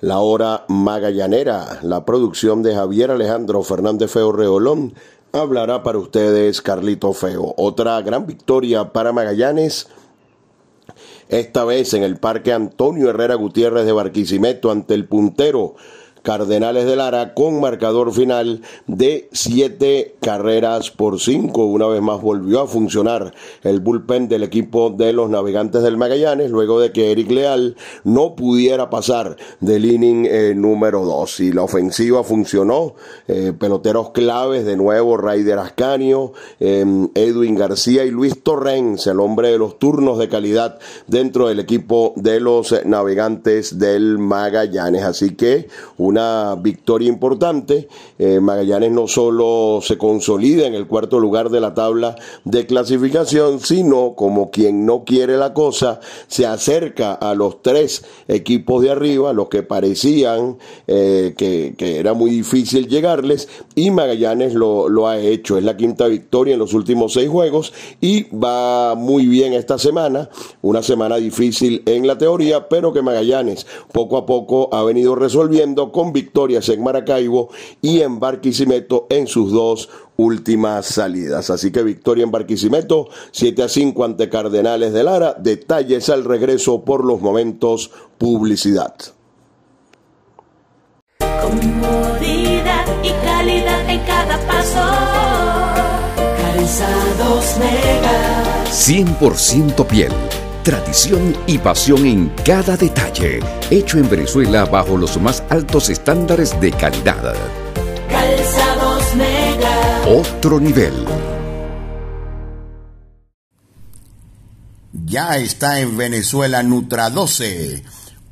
la Hora Magallanera, la producción de Javier Alejandro Fernández Feo Reolón. Hablará para ustedes Carlito Feo. Otra gran victoria para Magallanes. Esta vez en el Parque Antonio Herrera Gutiérrez de Barquisimeto ante el puntero Cardenales de Lara con marcador final de siete carreras por cinco. Una vez más volvió a funcionar el bullpen del equipo de los navegantes del Magallanes luego de que Eric Leal no pudiera pasar del inning eh, número dos. Y la ofensiva funcionó. Eh, peloteros claves de nuevo, Raider Ascanio, em, Edwin García y Luis Torrens, el hombre de los turnos de calidad dentro del equipo de los navegantes del Magallanes. Así que una victoria importante. Eh, Magallanes no solo se consolida en el cuarto lugar de la tabla de clasificación, sino como quien no quiere la cosa, se acerca a los tres equipos de arriba, los que parecían eh, que, era muy difícil llegarles, y Magallanes lo, lo ha hecho. Es la quinta victoria en los últimos seis juegos y va muy bien esta semana, una semana difícil en la teoría, pero que Magallanes poco a poco ha venido resolviendo victorias en Maracaibo y en Barquisimeto en sus dos últimas salidas. Así que victoria en Barquisimeto, 7 a 5 ante Cardenales de Lara. Detalles al regreso por los momentos publicidad. Comodidad y calidad en cada paso. Calzados Mega. 100% piel tradición y pasión en cada detalle, hecho en Venezuela bajo los más altos estándares de calidad. Calzados Mega. Otro nivel. Ya está en Venezuela Nutra 12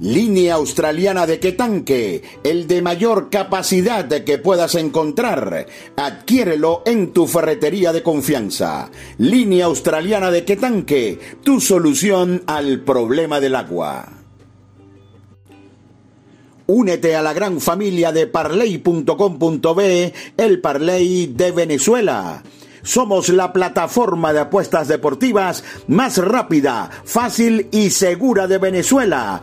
Línea australiana de Quetanque, el de mayor capacidad que puedas encontrar. Adquiérelo en tu ferretería de confianza. Línea australiana de Quetanque, tu solución al problema del agua. Únete a la gran familia de parley.com.be, el Parley de Venezuela. Somos la plataforma de apuestas deportivas más rápida, fácil y segura de Venezuela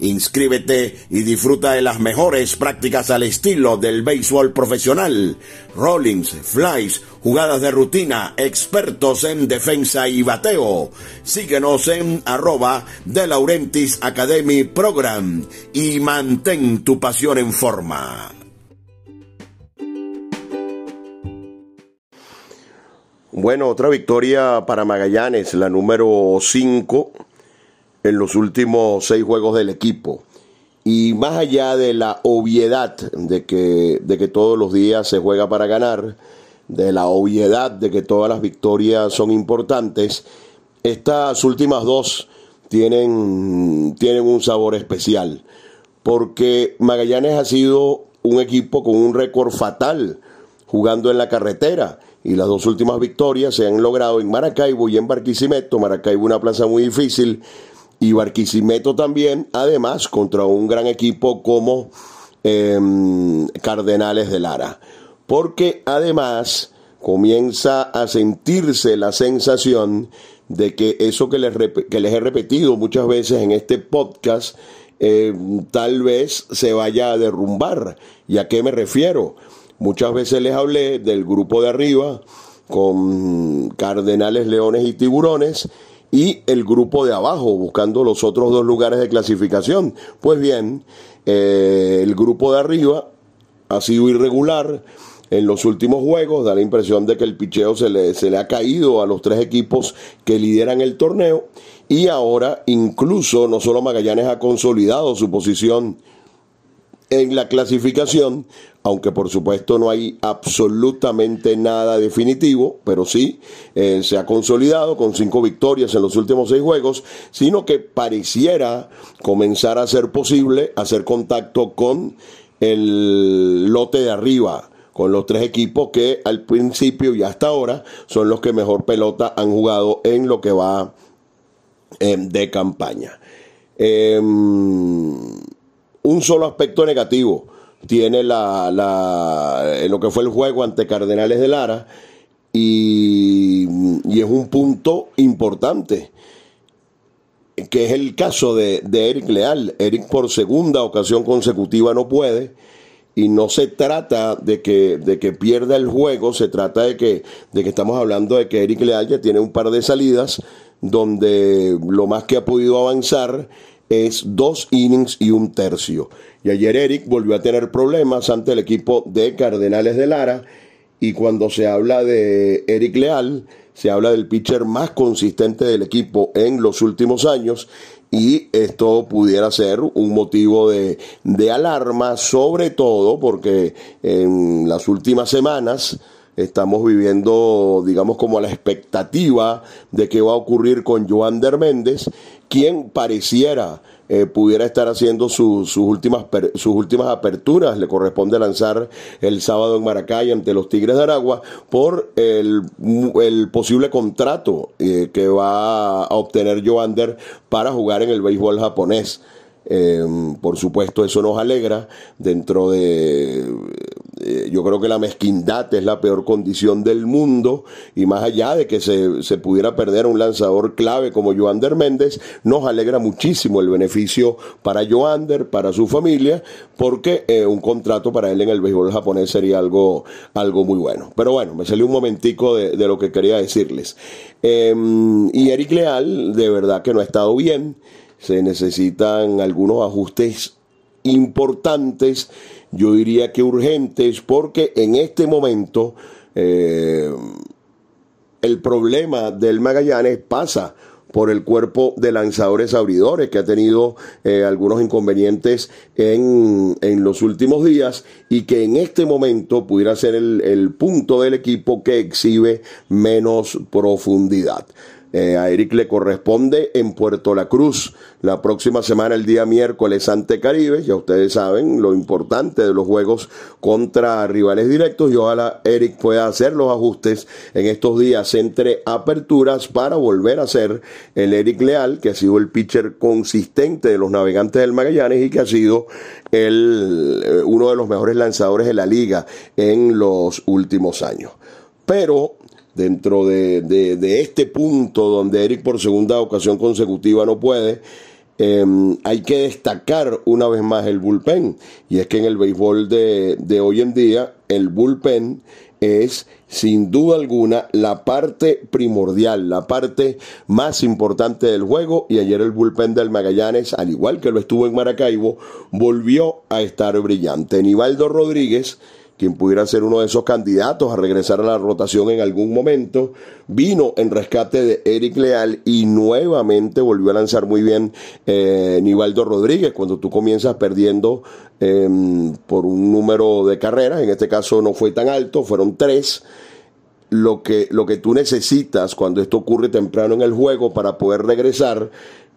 Inscríbete y disfruta de las mejores prácticas al estilo del béisbol profesional. Rollings, flies, jugadas de rutina, expertos en defensa y bateo. Síguenos en arroba de Laurentis Academy Program y mantén tu pasión en forma. Bueno, otra victoria para Magallanes, la número 5 en los últimos seis juegos del equipo. Y más allá de la obviedad de que, de que todos los días se juega para ganar, de la obviedad de que todas las victorias son importantes, estas últimas dos tienen, tienen un sabor especial. Porque Magallanes ha sido un equipo con un récord fatal jugando en la carretera y las dos últimas victorias se han logrado en Maracaibo y en Barquisimeto. Maracaibo una plaza muy difícil y Barquisimeto también, además contra un gran equipo como em, Cardenales de Lara. Porque además comienza a sentirse la sensación de que eso que les, que les he repetido muchas veces en este podcast, em, tal vez se vaya a derrumbar. ¿Y a qué me refiero? Muchas veces les hablé del grupo de arriba, con Cardenales, Leones y Tiburones y el grupo de abajo buscando los otros dos lugares de clasificación. Pues bien, eh, el grupo de arriba ha sido irregular en los últimos juegos, da la impresión de que el picheo se le, se le ha caído a los tres equipos que lideran el torneo y ahora incluso no solo Magallanes ha consolidado su posición en la clasificación, aunque por supuesto no hay absolutamente nada definitivo, pero sí eh, se ha consolidado con cinco victorias en los últimos seis juegos, sino que pareciera comenzar a ser posible hacer contacto con el lote de arriba, con los tres equipos que al principio y hasta ahora son los que mejor pelota han jugado en lo que va eh, de campaña. Em, un solo aspecto negativo tiene la, la, lo que fue el juego ante Cardenales de Lara y, y es un punto importante que es el caso de, de, Eric Leal. Eric por segunda ocasión consecutiva no puede y no se trata de que, de que pierda el juego, se trata de que, de que estamos hablando de que Eric Leal ya tiene un par de salidas donde lo más que ha podido avanzar es dos innings y un tercio. Y ayer Eric volvió a tener problemas ante el equipo de Cardenales de Lara. Y cuando se habla de Eric Leal, se habla del pitcher más consistente del equipo en los últimos años. Y esto pudiera ser un motivo de, de alarma, sobre todo porque en las últimas semanas estamos viviendo, digamos, como la expectativa de qué va a ocurrir con Joander Méndez, quien pareciera eh, pudiera estar haciendo sus, últimas, sus últimas aperturas. Le corresponde lanzar el sábado en Maracay ante los Tigres de Aragua por el, el posible contrato eh, que va a obtener Joander para jugar en el béisbol japonés. Em, por supuesto, eso nos alegra dentro de... Eh, yo creo que la mezquindad es la peor condición del mundo y más allá de que se, se pudiera perder un lanzador clave como Joander Méndez, nos alegra muchísimo el beneficio para Joander, para su familia, porque eh, un contrato para él en el béisbol japonés sería algo, algo muy bueno. Pero bueno, me salió un momentico de, de lo que quería decirles. Em, y Eric Leal, de verdad que no ha estado bien se necesitan algunos ajustes importantes, yo diría que urgentes, porque en este momento eh, el problema del Magallanes pasa por el cuerpo de lanzadores abridores que ha tenido eh, algunos inconvenientes en, en, los últimos días y que en este momento pudiera ser el, el punto del equipo que exhibe menos profundidad. Eh, a Eric le corresponde en Puerto La Cruz la próxima semana, el día miércoles, ante Caribe. Ya ustedes saben lo importante de los juegos contra rivales directos y ojalá Eric pueda hacer los ajustes en estos días entre aperturas para volver a ser el Eric Leal, que ha sido el pitcher consistente de los navegantes del Magallanes y que ha sido el, eh, uno de los mejores lanzadores de la liga en los últimos años. Pero dentro de, de, este punto donde Eric por segunda ocasión consecutiva no puede, em, hay que destacar una vez más el bullpen. Y es que en el béisbol de, de hoy en día, el bullpen es sin duda alguna la parte primordial, la parte más importante del juego y ayer el bullpen del Magallanes, al igual que lo estuvo en Maracaibo, volvió a estar brillante. Nivaldo Rodríguez quien pudiera ser uno de esos candidatos a regresar a la rotación en algún momento, vino en rescate de Eric Leal y nuevamente volvió a lanzar muy bien eh, Nivaldo Rodríguez cuando tú comienzas perdiendo em, por un número de carreras, en este caso no fue tan alto, fueron tres. Lo que, lo que tú necesitas cuando esto ocurre temprano en el juego para poder regresar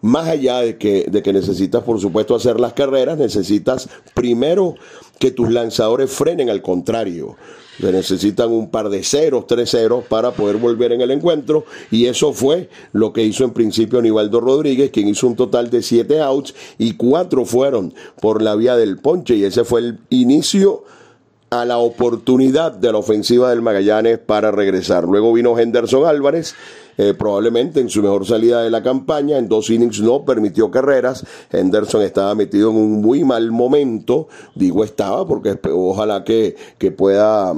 más allá de que, de que necesitas, por supuesto, hacer las carreras, necesitas primero que tus lanzadores frenen al contrario. Se necesitan un par de ceros, tres ceros para poder volver en el encuentro. Y eso fue lo que hizo en principio Nivaldo Rodríguez, quien hizo un total de siete outs y cuatro fueron por la vía del ponche. Y ese fue el inicio a la oportunidad de la ofensiva del Magallanes para regresar. Luego vino Henderson Álvarez eh, probablemente en su mejor salida de la campaña, en dos innings no permitió carreras, Henderson estaba metido en un muy mal momento, digo estaba porque ojalá que, que pueda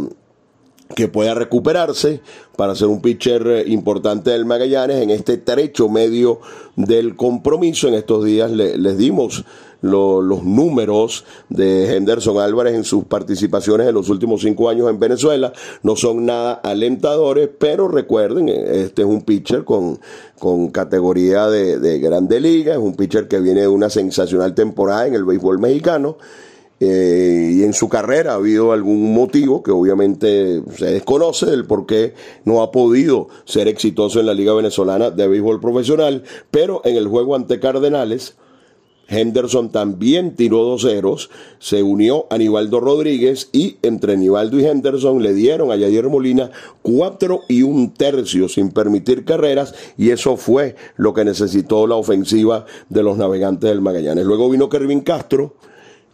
que pueda recuperarse para ser un pitcher importante del Magallanes en este trecho medio del compromiso. En estos días les dimos los números de Henderson Álvarez en sus participaciones en los últimos cinco años en Venezuela. No son nada alentadores, pero recuerden, este es un pitcher con, con categoría de, de grande liga, es un pitcher que viene de una sensacional temporada en el béisbol mexicano eh, y en su carrera ha habido algún motivo que obviamente se desconoce del por qué no ha podido ser exitoso en la Liga Venezolana de Béisbol Profesional, pero en el juego ante Cardenales, Henderson también tiró dos ceros, se unió a Nivaldo Rodríguez y entre Nivaldo y Henderson le dieron a Yadier Molina cuatro y un tercio sin permitir carreras y eso fue lo que necesitó la ofensiva de los navegantes del Magallanes. Luego vino Kervin Castro,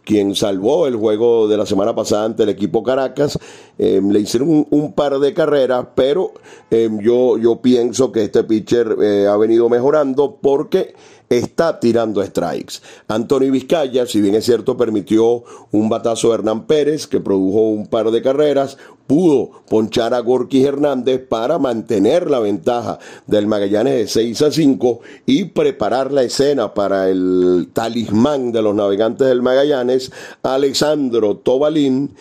quien salvó el juego de la semana pasada ante el equipo Caracas. Em, le hicieron un, par de carreras, pero em, yo, yo pienso que este pitcher eh, ha venido mejorando porque está tirando strikes. Anthony Vizcaya, si bien es cierto, permitió un batazo de Hernán Pérez, que produjo un par de carreras, pudo ponchar a Gorky Hernández para mantener la ventaja del Magallanes de 6 a 5 y preparar la escena para el talismán de los navegantes del Magallanes, Alexandro Tobalín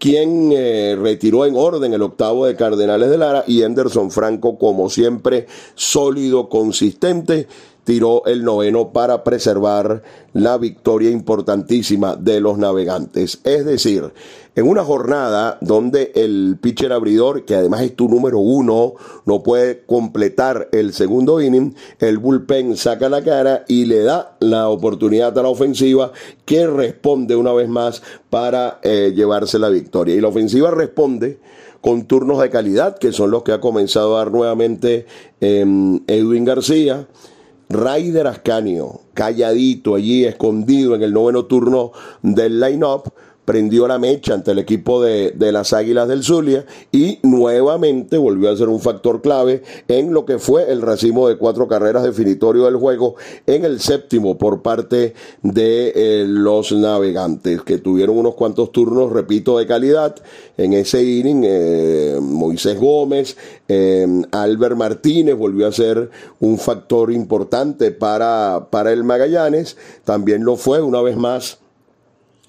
quien eh, retiró en orden el octavo de Cardenales de Lara y Anderson Franco, como siempre, sólido, consistente, tiró el noveno para preservar la victoria importantísima de los navegantes. Es decir, en una jornada donde el pitcher abridor, que además es tu número uno, no puede completar el segundo inning, el bullpen saca la cara y le da la oportunidad a la ofensiva que responde una vez más para eh, llevarse la victoria. Y la ofensiva responde con turnos de calidad, que son los que ha comenzado a dar nuevamente em, Edwin García. Raider Ascanio, calladito allí, escondido en el noveno turno del line-up, prendió la mecha ante el equipo de, las Águilas del Zulia y nuevamente volvió a ser un factor clave en lo que fue el racimo de cuatro carreras definitorio del juego en el séptimo por parte de eh, los navegantes que tuvieron unos cuantos turnos, repito, de calidad en ese inning. Eh, Moisés Gómez, eh, Albert Martínez volvió a ser un factor importante para, para el Magallanes, también lo fue una vez más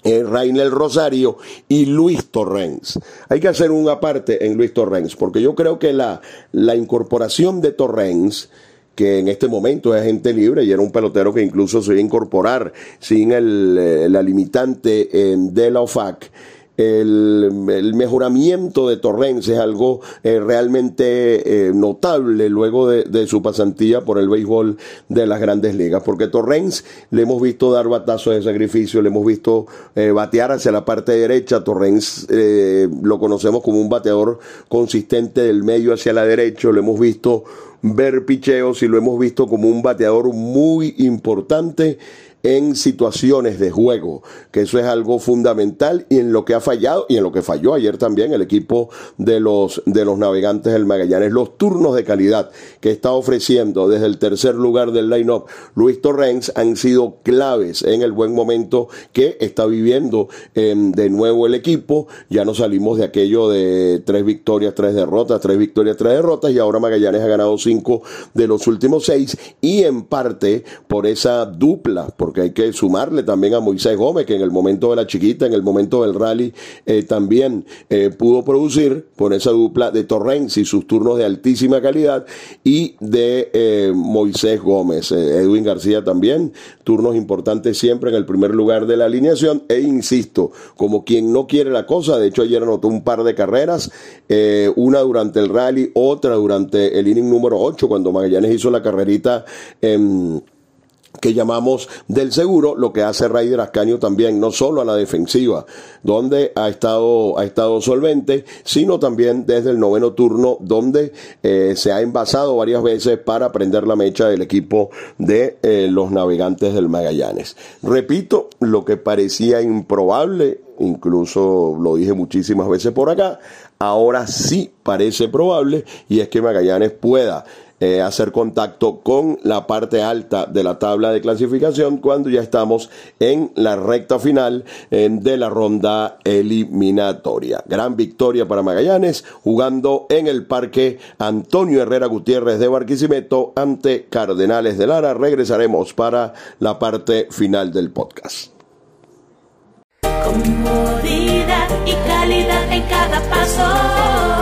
eh, Rosario y Luis Torrens. Hay que hacer una parte en Luis Torrens, porque yo creo que la, la incorporación de Torrens, que en este momento es agente libre y era un pelotero que incluso se iba a incorporar sin el, eh, la limitante de la OFAC, el, mejoramiento de Torrens es algo eh, realmente eh, notable luego de, su pasantía por el béisbol de las grandes ligas, porque Torrens le hemos visto dar batazos de sacrificio, le hemos visto eh, batear hacia la parte derecha, Torrens lo conocemos como un bateador consistente del medio hacia la derecha, lo hemos visto ver picheos y lo hemos visto como un bateador muy importante en situaciones de juego, que eso es algo fundamental y en lo que ha fallado y en lo que falló ayer también el equipo de los de los navegantes del Magallanes, los turnos de calidad que está ofreciendo desde el tercer lugar del line-up Luis Torrens han sido claves en el buen momento que está viviendo em, de nuevo el equipo, ya no salimos de aquello de tres victorias, tres derrotas, tres victorias, tres derrotas y ahora Magallanes ha ganado cinco de los últimos seis y en parte por esa dupla, por porque hay que sumarle también a Moisés Gómez, que en el momento de la chiquita, en el momento del rally, eh, también eh, pudo producir por esa dupla de Torrens y sus turnos de altísima calidad, y de eh, Moisés Gómez. Edwin García también, turnos importantes siempre en el primer lugar de la alineación, e insisto, como quien no quiere la cosa, de hecho ayer anotó un par de carreras, una durante el rally, otra durante el inning número 8, cuando Magallanes hizo la carrerita en que llamamos del seguro, lo que hace Raider Ascanio también, no solo a la defensiva, donde ha estado, ha estado solvente, sino también desde el noveno turno, donde eh, se ha envasado varias veces para prender la mecha del equipo de eh, los navegantes del Magallanes. Repito, lo que parecía improbable, incluso lo dije muchísimas veces por acá, ahora sí parece probable, y es que Magallanes pueda eh, hacer contacto con la parte alta de la tabla de clasificación cuando ya estamos en la recta final de la ronda eliminatoria. Gran victoria para Magallanes jugando en el Parque Antonio Herrera Gutiérrez de Barquisimeto ante Cardenales de Lara. Regresaremos para la parte final del podcast. Comodidad y calidad en cada paso.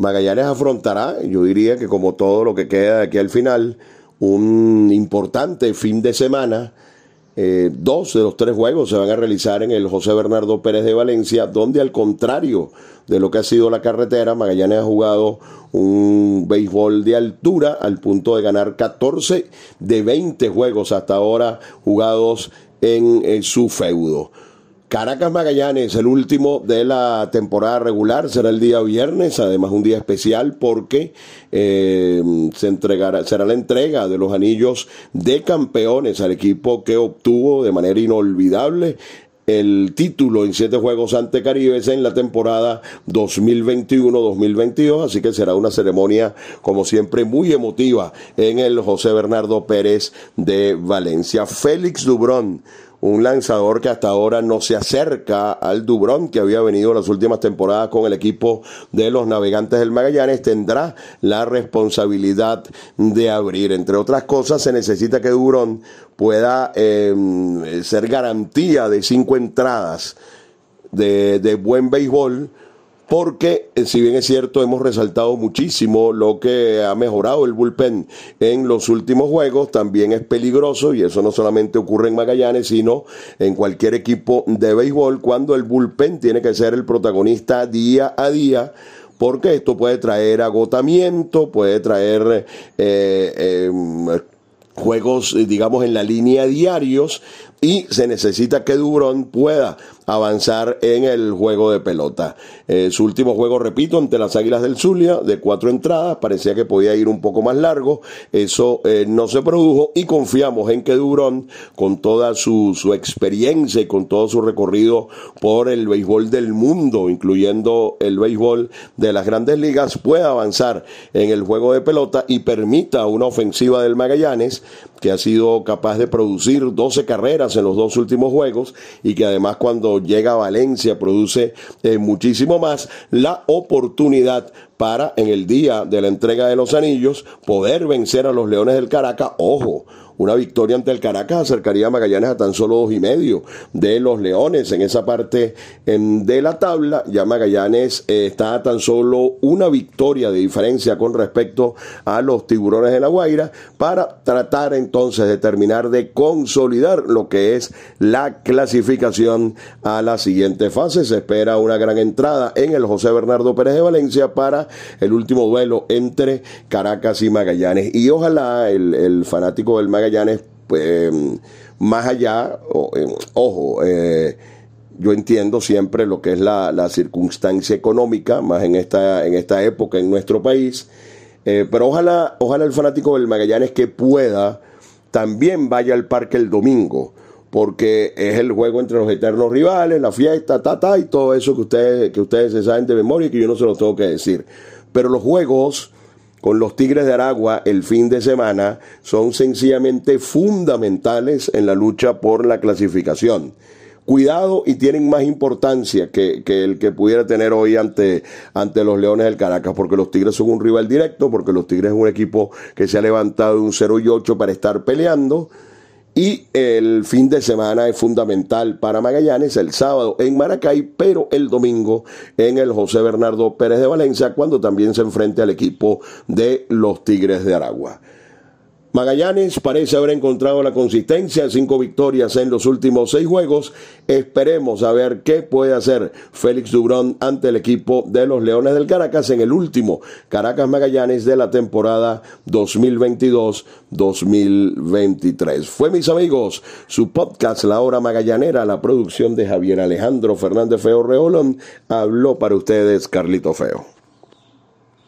Magallanes afrontará, yo diría que como todo lo que queda de aquí al final, un importante fin de semana. Eh, dos de los tres juegos se van a realizar en el José Bernardo Pérez de Valencia, donde al contrario de lo que ha sido la carretera, Magallanes ha jugado un béisbol de altura al punto de ganar 14 de 20 juegos hasta ahora jugados en su feudo. Caracas Magallanes, el último de la temporada regular, será el día viernes, además un día especial porque eh, se entregará, será la entrega de los anillos de campeones al equipo que obtuvo de manera inolvidable el título en siete juegos ante Caribes en la temporada 2021-2022, así que será una ceremonia, como siempre, muy emotiva en el José Bernardo Pérez de Valencia. Félix Dubrón un lanzador que hasta ahora no se acerca al Dubrón, que había venido las últimas temporadas con el equipo de los navegantes del Magallanes, tendrá la responsabilidad de abrir. Entre otras cosas, se necesita que Dubrón pueda em, ser garantía de cinco entradas de, de buen béisbol porque eh, si bien es cierto hemos resaltado muchísimo lo que ha mejorado el bullpen en los últimos juegos, también es peligroso y eso no solamente ocurre en Magallanes, sino en cualquier equipo de béisbol cuando el bullpen tiene que ser el protagonista día a día porque esto puede traer agotamiento, puede traer eh, em, juegos, digamos, en la línea diarios y se necesita que Dubrón pueda avanzar en el juego de pelota. Eh, su último juego, repito, ante las Águilas del Zulia, de cuatro entradas, parecía que podía ir un poco más largo, eso eh, no se produjo y confiamos en que Durón, con toda su, su experiencia y con todo su recorrido por el béisbol del mundo, incluyendo el béisbol de las grandes ligas, pueda avanzar en el juego de pelota y permita una ofensiva del Magallanes que ha sido capaz de producir 12 carreras en los dos últimos juegos y que además cuando llega a Valencia produce eh, muchísimo más la oportunidad para en el día de la entrega de los anillos poder vencer a los Leones del Caracas. Ojo, una victoria ante el Caracas acercaría a Magallanes a tan solo dos y medio de los Leones en esa parte de la tabla. Ya Magallanes eh, está a tan solo una victoria de diferencia con respecto a los Tiburones de la Guaira para tratar entonces de terminar de consolidar lo que es la clasificación a la siguiente fase. Se espera una gran entrada en el José Bernardo Pérez de Valencia para el último duelo entre Caracas y Magallanes. Y ojalá el, el fanático del Magallanes pues, más allá, eh, ojo, eh, yo entiendo siempre lo que es la, circunstancia económica, más en esta, en esta época en nuestro país, eh, pero ojalá, ojalá el fanático del Magallanes que pueda también vaya al parque el domingo, porque es el juego entre los eternos rivales, la fiesta, ta, ta, y todo eso que ustedes, que ustedes se saben de memoria y que yo no se los tengo que decir. Pero los juegos con los Tigres de Aragua el fin de semana son sencillamente fundamentales en la lucha por la clasificación. Cuidado y tienen más importancia que, el que pudiera tener hoy ante, ante los Leones del Caracas, porque los Tigres son un rival directo, porque los Tigres es un equipo que se ha levantado de un 0 y 8 para estar peleando Y el fin de semana es fundamental para Magallanes, el sábado en Maracay, pero el domingo en el José Bernardo Pérez de Valencia, cuando también se enfrente al equipo de los Tigres de Aragua. Magallanes parece haber encontrado la consistencia, cinco victorias en los últimos seis juegos. Esperemos a ver qué puede hacer Félix Dubrón ante el equipo de los Leones del Caracas en el último Caracas Magallanes de la temporada 2022-2023. Fue, mis amigos, su podcast La Hora Magallanera, la producción de Javier Alejandro Fernández Feo Reolón. Habló para ustedes Carlito Feo.